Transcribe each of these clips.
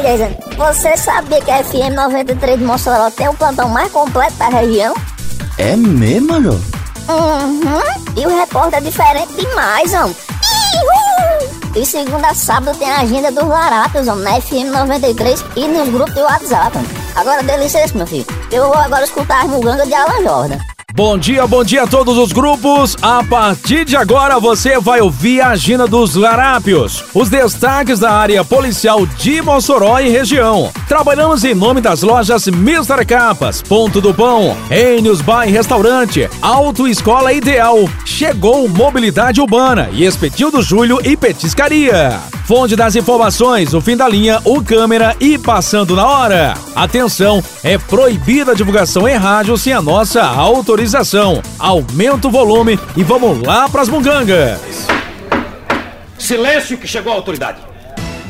Jason, você sabia que a FM 93 de Mossoró tem o plantão mais completo da região? É mesmo, Major? Uhum. E o repórter é diferente demais, homem. E segunda a sábado tem a agenda dos larápios, homem, na FM 93 e nos grupos do WhatsApp. Agora, delícia meu filho. Eu vou agora escutar as mugangas de Alan Jordan. Bom dia, bom dia a todos os grupos. A partir de agora você vai ouvir a agenda dos larápios. Os destaques da área policial de Mossoró e região. Trabalhamos em nome das lojas Mr. Capas, Ponto do Pão, Enios Bar Restaurante, Autoescola Ideal. Chegou Mobilidade Urbana e Espetil do Júlio e Petiscaria. Fonte das informações, o fim da linha, o câmera e passando na hora. Atenção, é proibida a divulgação em rádio sem a nossa autorização. Aumenta o volume e vamos lá pras mungangas. Silêncio que chegou a autoridade.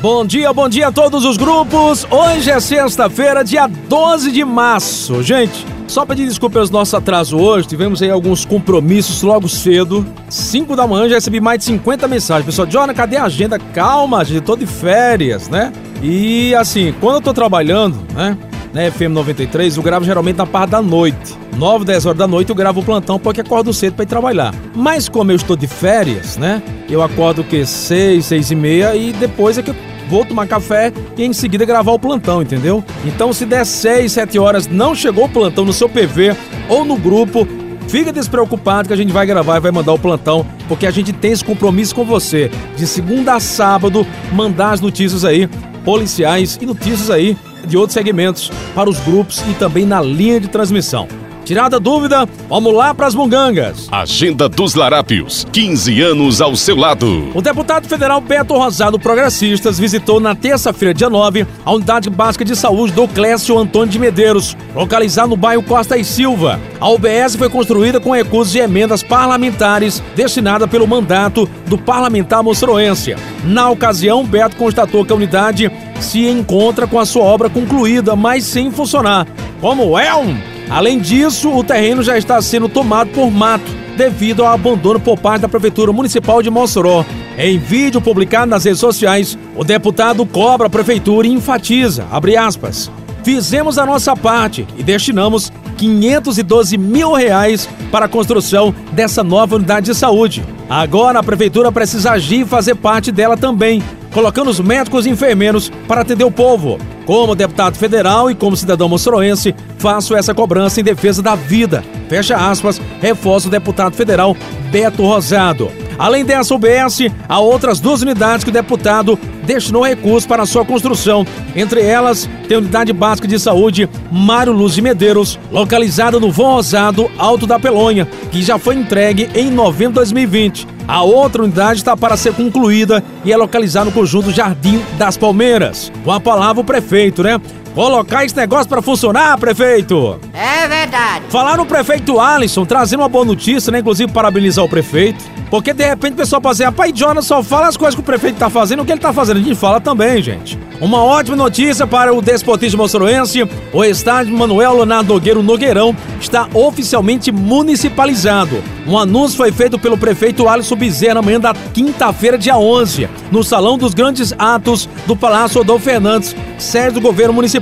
Bom dia, bom dia a todos os grupos. Hoje é sexta-feira, dia 12 de março. Gente, só pedir desculpa pelos nossos atrasos hoje, tivemos aí alguns compromissos logo cedo. 5 da manhã já recebi mais de 50 mensagens. Pessoal, Jonah, cadê a agenda? Calma, gente, tô de férias, né? E assim, quando eu tô trabalhando, né? Na FM 93, eu gravo geralmente na parte da noite. 9, 10 horas da noite eu gravo o plantão porque acordo cedo para ir trabalhar. Mas como eu estou de férias, né? Eu acordo que 6, 6 e meia e depois é que eu vou tomar café e em seguida gravar o plantão, entendeu? Então se der 6, 7 horas, não chegou o plantão no seu PV ou no grupo, Fica despreocupado que a gente vai gravar e vai mandar o plantão, porque a gente tem esse compromisso com você de segunda a sábado mandar as notícias aí policiais e notícias aí de outros segmentos para os grupos e também na linha de transmissão. Tirada dúvida, vamos lá para as mungangas. Agenda dos Larápios, 15 anos ao seu lado. O deputado federal Beto Rosado Progressistas visitou na terça-feira, dia 9, a unidade básica de saúde do Clécio Antônio de Medeiros, localizada no bairro Costa e Silva. A UBS foi construída com recursos de emendas parlamentares destinada pelo mandato do parlamentar moçoroense. Na ocasião, Beto constatou que a unidade se encontra com a sua obra concluída, mas sem funcionar. Como é um Além disso, o terreno já está sendo tomado por mato devido ao abandono por parte da Prefeitura Municipal de Mossoró. Em vídeo publicado nas redes sociais, o deputado cobra a prefeitura e enfatiza, aspas, fizemos a nossa parte e destinamos 512 mil reais para a construção dessa nova unidade de saúde. Agora a prefeitura precisa agir e fazer parte dela também, colocando os médicos e enfermeiros para atender o povo. Como deputado federal e como cidadão moçoroense, faço essa cobrança em defesa da vida. Fecha aspas, reforça o deputado federal Beto Rosado. Além dessa UBS, há outras duas unidades que o deputado destinou recursos para sua construção. Entre elas, tem a Unidade Básica de Saúde Mário Luz de Medeiros, localizada no Vão Rosado, Alto da Pelonha, que já foi entregue em novembro de 2020. A outra unidade está para ser concluída e é localizada no conjunto Jardim das Palmeiras. Com a palavra o prefeito, né? Colocar esse negócio para funcionar, prefeito! É verdade. Falar no prefeito Alisson, trazendo uma boa notícia, né? Inclusive parabenizar o prefeito. Porque de repente o pessoal pode dizer, rapaz, Jonas só fala as coisas que o prefeito tá fazendo, o que ele tá fazendo. A gente fala também, gente. Uma ótima notícia para o despotismo moçoroense. O estádio Manuel Leonardo Nogueiro Nogueirão está oficialmente municipalizado. Um anúncio foi feito pelo prefeito Alisson Bezerra na manhã da quinta-feira, dia 11, no Salão dos Grandes Atos do Palácio Rodolfo Fernandes, sede do governo municipal.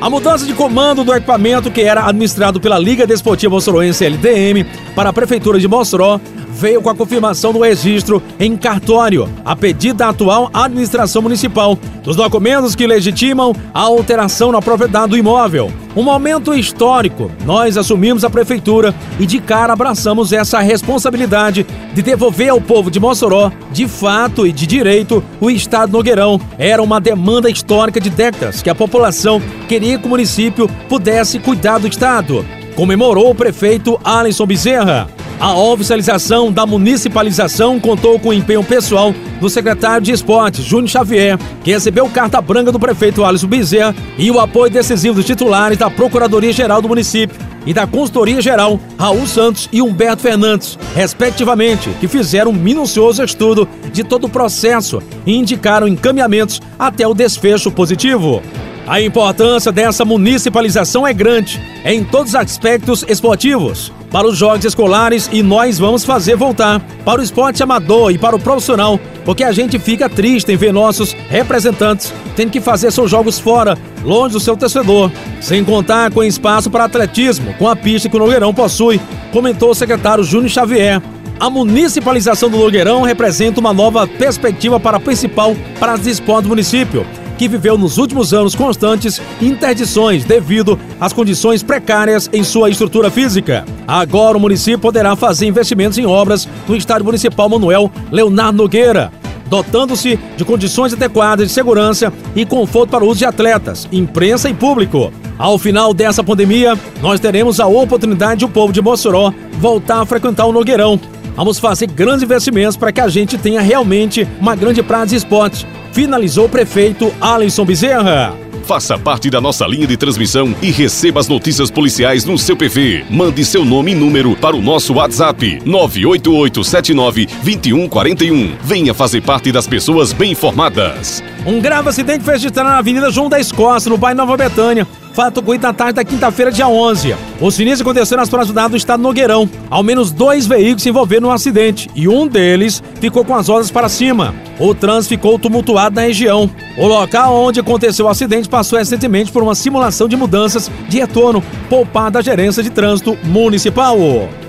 A mudança de comando do equipamento, que era administrado pela Liga Desportiva Moçoroense LDM, para a Prefeitura de Mossoró, veio com a confirmação do registro em cartório, a pedido da atual administração municipal, dos documentos que legitimam a alteração na propriedade do imóvel. Um momento histórico. Nós assumimos a prefeitura e de cara abraçamos essa responsabilidade de devolver ao povo de Mossoró, de fato e de direito, o estado Nogueirão. Era uma demanda histórica de décadas que a população queria que o município pudesse cuidar do estado. Comemorou o prefeito Alisson Bezerra. A oficialização da municipalização contou com o empenho pessoal do secretário de Esportes, Júnior Xavier, que recebeu carta branca do prefeito Alisson Bezerra e o apoio decisivo dos titulares da Procuradoria-Geral do município e da Consultoria-Geral, Raul Santos e Humberto Fernandes, respectivamente, que fizeram um minucioso estudo de todo o processo e indicaram encaminhamentos até o desfecho positivo. A importância dessa municipalização é grande em todos os aspectos esportivos para os jogos escolares e nós vamos fazer voltar. Para o esporte amador e para o profissional, porque a gente fica triste em ver nossos representantes tendo que fazer seus jogos fora, longe do seu torcedor, sem contar com espaço para atletismo, com a pista que o Nogueirão possui, comentou o secretário Júnior Xavier. A municipalização do Nogueirão representa uma nova perspectiva para a principal praça de esporte do município, que viveu nos últimos anos constantes interdições devido às condições precárias em sua estrutura física. Agora o município poderá fazer investimentos em obras no Estádio Municipal Manuel Leonardo Nogueira, dotando-se de condições adequadas de segurança e conforto para o uso de atletas, imprensa e público. Ao final dessa pandemia, nós teremos a oportunidade de o povo de Mossoró voltar a frequentar o Nogueirão. Vamos fazer grandes investimentos para que a gente tenha realmente uma grande praça de esportes finalizou o prefeito Alisson Bezerra. Faça parte da nossa linha de transmissão e receba as notícias policiais no seu PV. Mande seu nome e número para o nosso WhatsApp 988792141. Venha fazer parte das pessoas bem informadas. Um grave acidente foi registrado na Avenida João da Escócia, no bairro Nova Betânia fato ocorrido na tarde da quinta-feira, dia 11. O sinistro aconteceu nas proximidades do estado Nogueirão. Ao menos dois veículos se envolveram no acidente e um deles ficou com as rodas para cima. O trânsito ficou tumultuado na região. O local onde aconteceu o acidente passou recentemente por uma simulação de mudanças de retorno poupada à gerência de trânsito municipal.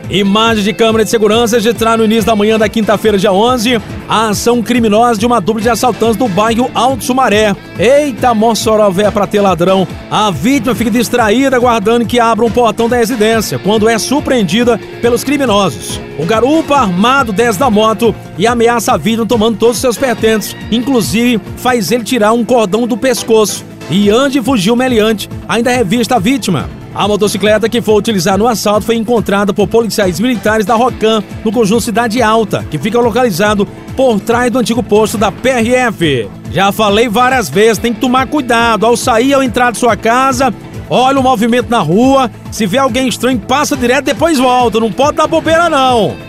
Imagens de câmera de segurança registraram no início da manhã da quinta-feira, dia 11, a ação criminosa de uma dupla de assaltantes do bairro Alto Sumaré. Eita, Mossoró véia pra ter ladrão. A vítima fica distraída aguardando que abra um portão da residência, quando é surpreendida pelos criminosos. O garupa armado desce da moto e ameaça a vítima tomando todos os seus pertences, inclusive faz ele tirar um cordão do pescoço. E antes de fugir o meliante, ainda revista a vítima. A motocicleta que foi utilizada no assalto foi encontrada por policiais militares da Rocan, no conjunto Cidade Alta, que fica localizado por trás do antigo posto da PRF. Já falei várias vezes, tem que tomar cuidado ao sair ou entrar de sua casa. Olha o movimento na rua, se vê alguém estranho, passa direto depois volta, não pode dar bobeira não.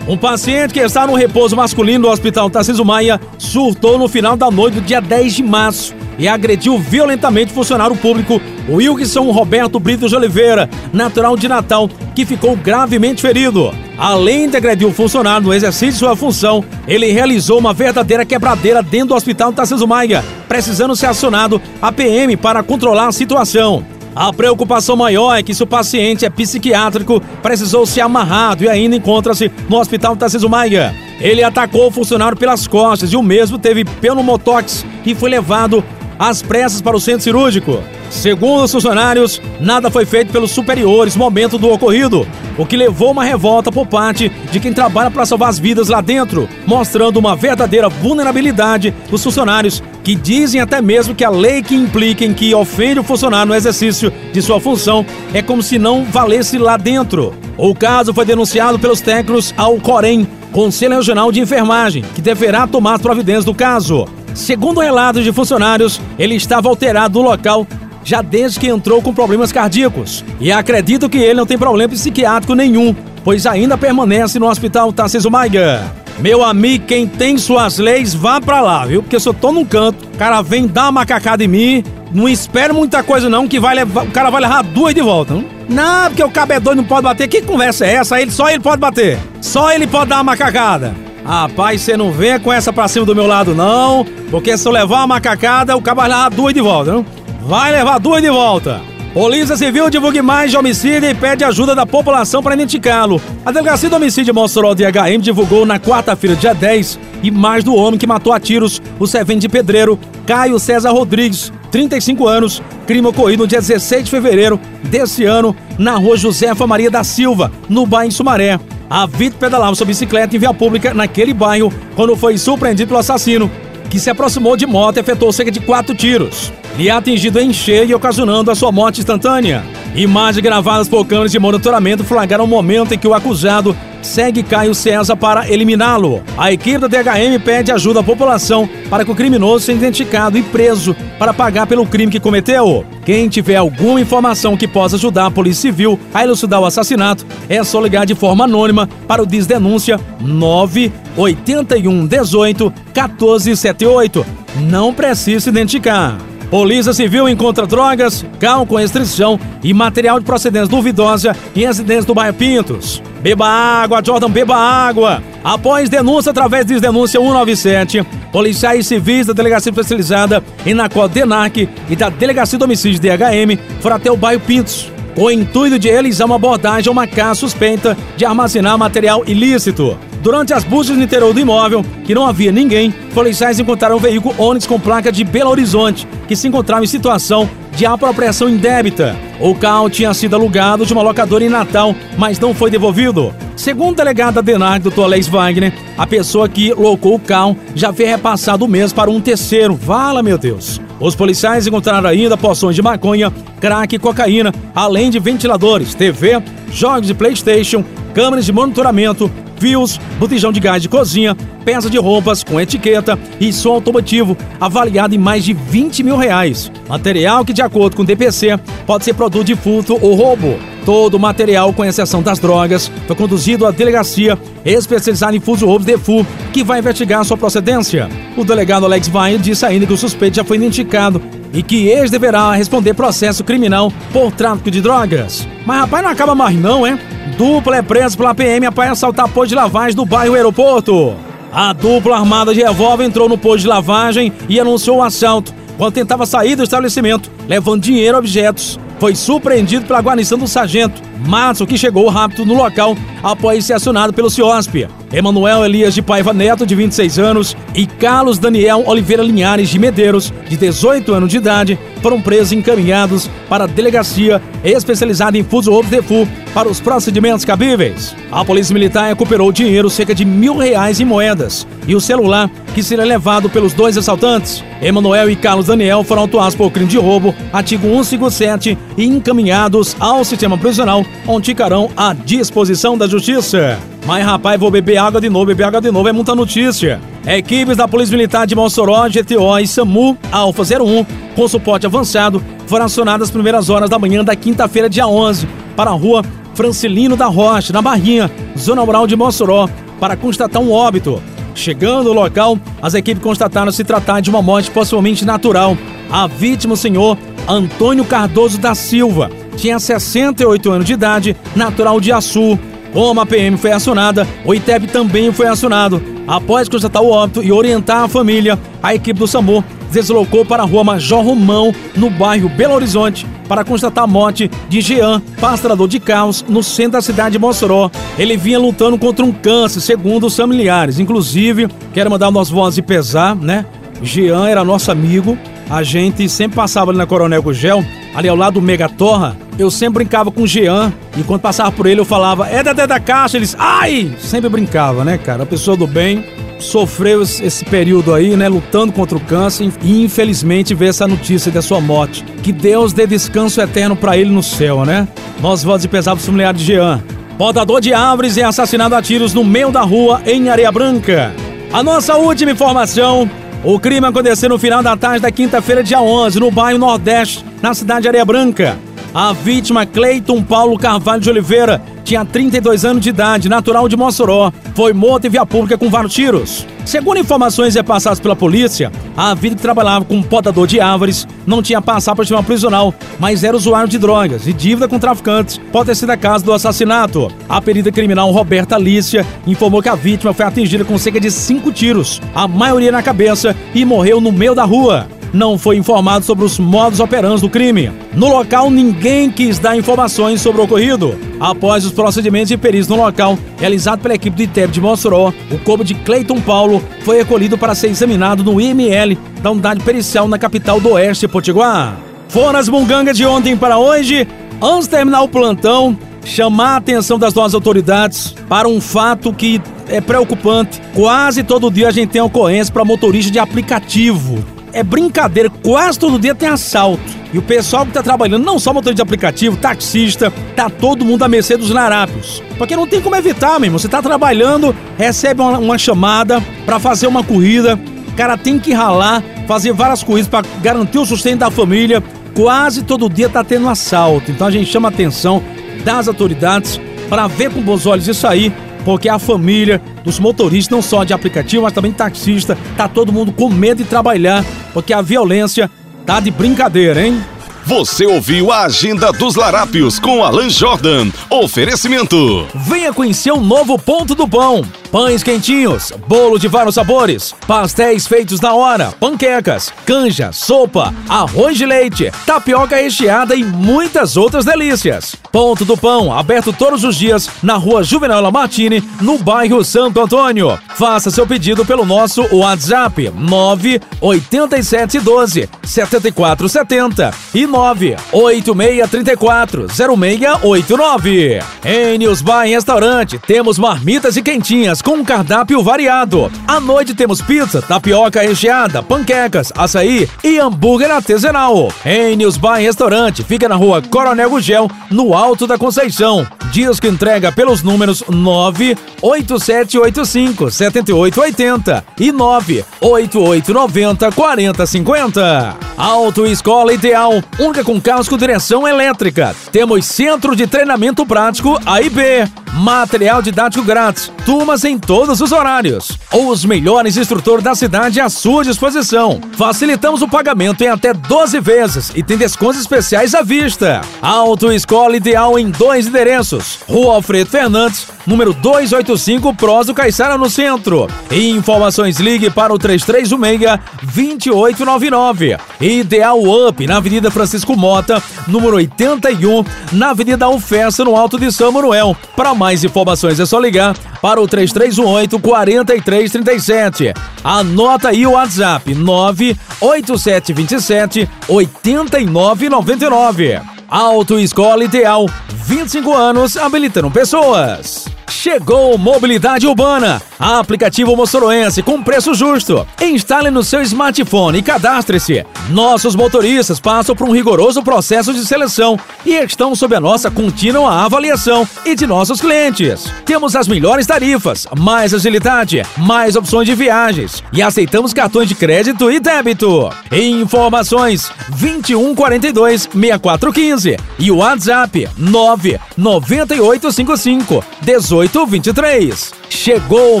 Um paciente que está no repouso masculino do Hospital Tarcísio Maia surtou no final da noite do dia 10 de março e agrediu violentamente o funcionário público Wilson Roberto Brito de Oliveira, natural de Natal, que ficou gravemente ferido. Além de agredir o funcionário no exercício de sua função, ele realizou uma verdadeira quebradeira dentro do hospital Tarcísio Maia, precisando ser acionado a PM para controlar a situação. A preocupação maior é que se o paciente é psiquiátrico, precisou ser amarrado e ainda encontra-se no hospital Tarcísio Maia. Ele atacou o funcionário pelas costas e o mesmo teve pneumotox e foi levado às pressas para o centro cirúrgico. Segundo os funcionários, nada foi feito pelos superiores no momento do ocorrido, o que levou uma revolta por parte de quem trabalha para salvar as vidas lá dentro, mostrando uma verdadeira vulnerabilidade dos funcionários, que dizem até mesmo que a lei que implica em que ofende o funcionário no exercício de sua função é como se não valesse lá dentro. O caso foi denunciado pelos técnicos ao Corém, Conselho Regional de Enfermagem, que deverá tomar providência do caso. Segundo relatos de funcionários, ele estava alterado no local já desde que entrou com problemas cardíacos. E acredito que ele não tem problema psiquiátrico nenhum, pois ainda permanece no hospital Tarcísio Maiga. Meu amigo, quem tem suas leis, vá pra lá, viu? Porque se eu tô num canto, o cara vem dar uma macacada em mim, não espere muita coisa não, que vai levar, o cara vai levar duas de volta, não? Não, porque o cabedor não pode bater. Que conversa é essa? Ele, só ele pode bater. Só ele pode dar uma macacada. Rapaz, você não venha com essa pra cima do meu lado, não. Porque se eu levar uma macacada, o cara vai levar duas de volta, não? Vai levar duas de volta. Polícia Civil divulga mais de homicídio e pede ajuda da população para identificá-lo. A Delegacia do Homicídio Mossoró DHM divulgou na quarta-feira, dia 10, mais do homem que matou a tiros o servente de pedreiro Caio César Rodrigues, 35 anos, crime ocorrido no dia 16 de fevereiro desse ano, na rua Josefa Maria da Silva, no bairro Sumaré. A vítima pedalava sua bicicleta em via pública naquele bairro quando foi surpreendido pelo assassino, que se aproximou de moto e efetuou cerca de quatro tiros. Ele é atingido em cheio, ocasionando a sua morte instantânea. Imagens gravadas por câmeras de monitoramento flagraram o momento em que o acusado segue Caio César para eliminá-lo. A equipe da DHM pede ajuda à população para que o criminoso seja identificado e preso para pagar pelo crime que cometeu. Quem tiver alguma informação que possa ajudar a Polícia Civil a elucidar o assassinato, é só ligar de forma anônima para o Desdenúncia 981 18 1478. Não precisa identificar. Polícia Civil encontra drogas, carro com restrição e material de procedência duvidosa em residência do bairro Pintos. Beba água, Jordan, beba água. Após denúncia através de denúncia 197, policiais civis da Delegacia Especializada em Nacó Denac e da Delegacia de Homicídio DHM foram até o bairro Pintos com o intuito de realizar uma abordagem a uma casa suspeita de armazenar material ilícito. Durante as buscas no interior do imóvel, que não havia ninguém, policiais encontraram um veículo Onix com placa de Belo Horizonte, que se encontrava em situação de apropriação indébita. O carro tinha sido alugado de uma locadora em Natal, mas não foi devolvido. Segundo o delegado da DENAR, Dr. Alex Wagner, a pessoa que locou o carro já havia repassado o mês para um terceiro. Vala, meu Deus. Os policiais encontraram ainda porções de maconha, crack e cocaína, além de ventiladores, TV, jogos de Playstation, câmeras de monitoramento, fios, botijão de gás de cozinha, peça de roupas com etiqueta e som automotivo, avaliado em mais de 20 mil reais. Material que, de acordo com o DPC, pode ser produto de furto ou roubo. Todo o material, com exceção das drogas, foi conduzido à delegacia especializada em furto roubos DEFU, que vai investigar sua procedência. O delegado Alex Vai disse ainda que o suspeito já foi identificado e que eles deverá responder processo criminal por tráfico de drogas. Mas rapaz, não acaba mais não, é? Dupla é preso pela PM após assaltar posto de lavagem do bairro Aeroporto. A dupla armada de revólver entrou no posto de lavagem e anunciou o assalto quando tentava sair do estabelecimento, levando dinheiro e objetos foi surpreendido pela guarnição do sargento Márcio, que chegou rápido no local após ser acionado pelo CIOSP. Emanuel Elias de Paiva Neto, de 26 anos, e Carlos Daniel Oliveira Linhares de Medeiros, de 18 anos de idade, foram presos e encaminhados para a delegacia especializada em furto roubo de FU para os procedimentos cabíveis. A polícia militar recuperou dinheiro, cerca de mil reais em moedas, e o celular que seria levado pelos dois assaltantes. Emanuel e Carlos Daniel foram autuados por crime de roubo, artigo 157, e encaminhados ao sistema prisional, onde ficarão à disposição da justiça. Mas rapaz, vou beber água de novo, beber água de novo, é muita notícia. Equipes da Polícia Militar de Mossoró, GTO e SAMU Alfa 01, com suporte avançado, foram acionadas as primeiras horas da manhã da quinta-feira, dia 11, para a rua Francilino da Rocha, na Barrinha, zona rural de Mossoró, para constatar um óbito. Chegando ao local, as equipes constataram se tratar de uma morte possivelmente natural. A vítima, o senhor Antônio Cardoso da Silva, tinha 68 anos de idade, natural de Açu. Como a PM foi acionada, o ITEP também foi acionado. Após constatar o óbito e orientar a família, a equipe do SAMU deslocou para a rua Major Romão, no bairro Belo Horizonte, para constatar a morte de Jean, pastrador de carros, no centro da cidade de Mossoró. Ele vinha lutando contra um câncer, segundo os familiares. Inclusive, quero mandar nossas vozes de pesar, né? Jean era nosso amigo, a gente sempre passava ali na Coronel Gugel, ali ao lado do Mega Torra. Eu sempre brincava com o Jean e quando passava por ele eu falava, é da da caixa, eles, ai! Sempre brincava, né, cara? A pessoa do bem sofreu esse período aí, né, lutando contra o câncer e infelizmente vê essa notícia da sua morte. Que Deus dê descanso eterno para ele no céu, né? Nós de pesar pro familiar de Jean. Podador de árvores é assassinado a tiros no meio da rua em Areia Branca. A nossa última informação o crime aconteceu no final da tarde da quinta-feira, dia 11, no bairro Nordeste, na cidade de Areia Branca. A vítima, Cleiton Paulo Carvalho de Oliveira, tinha 32 anos de idade, natural de Mossoró. Foi morto em via pública com vários tiros. Segundo informações repassadas pela polícia, a vítima que trabalhava como podador de árvores não tinha passado por sistema prisional, mas era usuário de drogas e dívida com traficantes. Pode ter sido a causa do assassinato. A perita criminal Roberta Alicia informou que a vítima foi atingida com cerca de cinco tiros, a maioria na cabeça, e morreu no meio da rua não foi informado sobre os modos operantes do crime. No local, ninguém quis dar informações sobre o ocorrido. Após os procedimentos de perícia no local, realizado pela equipe do ITEB de Mossoró, o corpo de Cleiton Paulo foi recolhido para ser examinado no IML da unidade pericial na capital do Oeste, Potiguar. Foram as mungangas de ontem para hoje. Antes de terminar o plantão, chamar a atenção das nossas autoridades para um fato que é preocupante. Quase todo dia a gente tem ocorrência para motorista de aplicativo é brincadeira, quase todo dia tem assalto. E o pessoal que tá trabalhando, não só motorista de aplicativo, taxista, tá todo mundo à mercê dos larápios. Porque não tem como evitar, mesmo. Você tá trabalhando, recebe uma, uma chamada para fazer uma corrida, o cara tem que ralar, fazer várias corridas para garantir o sustento da família. Quase todo dia tá tendo assalto. Então a gente chama a atenção das autoridades para ver com bons olhos isso aí porque a família dos motoristas, não só de aplicativo, mas também taxista, tá todo mundo com medo de trabalhar, porque a violência Tá de brincadeira, hein? Você ouviu a Agenda dos Larápios com Alan Jordan. Oferecimento. Venha conhecer o novo Ponto do Pão. Pães quentinhos, bolo de vários sabores, pastéis feitos na hora, panquecas, canja, sopa, arroz de leite, tapioca recheada e muitas outras delícias. Ponto do Pão, aberto todos os dias na rua Juvenal Lamartine, no bairro Santo Antônio. Faça seu pedido pelo nosso WhatsApp 98712 7470 e 98634 0689. Em News Bar Restaurante, temos marmitas e quentinhas com um cardápio variado. À noite temos pizza, tapioca recheada, panquecas, açaí e hambúrguer artesanal. Em News Bar Restaurante, fica na rua Coronel Gugel, no Alto da Conceição. Dias que entrega pelos números 98785 7880 e 98890 4050. Autoescola Ideal, única com carros com direção elétrica. Temos centro de treinamento prático AIB, material didático grátis, turmas em todos os horários. Os melhores instrutores da cidade à sua disposição. Facilitamos o pagamento em até 12 vezes e tem descontos especiais à vista. Autoescola Ideal em dois endereços: Rua Alfredo Fernandes, número 285, Prós do Caiçara no centro. E informações ligue para o 3316-2899. Ideal Up na Avenida Francisco Mota, número 81, na Avenida Alfessa, no Alto de São Manuel. Para mais informações é só ligar para o 3318 4337. Anota aí o WhatsApp 98727 8999. Autoescola Ideal, 25 anos habilitando pessoas. Chegou Mobilidade Urbana, aplicativo moçoroense com preço justo. Instale no seu smartphone e cadastre-se. Nossos motoristas passam por um rigoroso processo de seleção e estão sob a nossa contínua avaliação e de nossos clientes. Temos as melhores tarifas, mais agilidade, mais opções de viagens e aceitamos cartões de crédito e débito. Informações 2142 6415 e o WhatsApp 99855 18 23. Chegou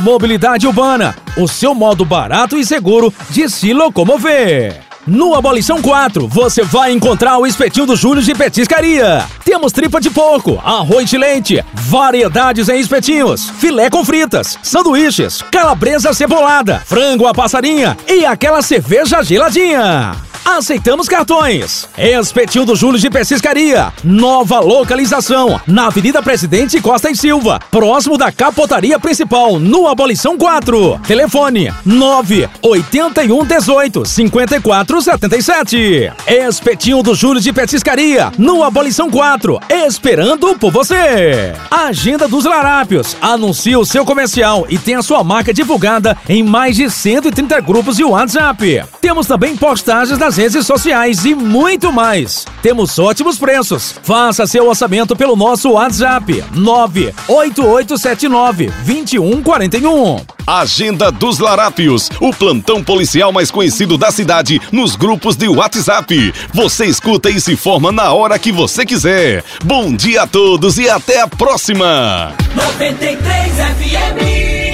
Mobilidade Urbana, o seu modo barato e seguro de se locomover. No Abolição 4, você vai encontrar o espetinho do Júlio de Petiscaria. Temos tripa de porco, arroz de leite, variedades em espetinhos, filé com fritas, sanduíches, calabresa cebolada, frango a passarinha e aquela cerveja geladinha. Aceitamos cartões. Espetinho do Júlio de Petiscaria. Nova localização. Na Avenida Presidente Costa e Silva. Próximo da capotaria principal. No Abolição 4. Telefone 981 18 54 77. Espetinho do Júlio de Petiscaria. No Abolição 4. Esperando por você. Agenda dos Larápios. Anuncie o seu comercial e tenha sua marca divulgada em mais de 130 grupos de WhatsApp. Temos também postagens nas redes sociais e muito mais. Temos ótimos preços. Faça seu orçamento pelo nosso WhatsApp 98879 2141. Agenda dos Larápios, o plantão policial mais conhecido da cidade nos grupos de WhatsApp. Você escuta e se informa na hora que você quiser. Bom dia a todos e até a próxima. 93 FM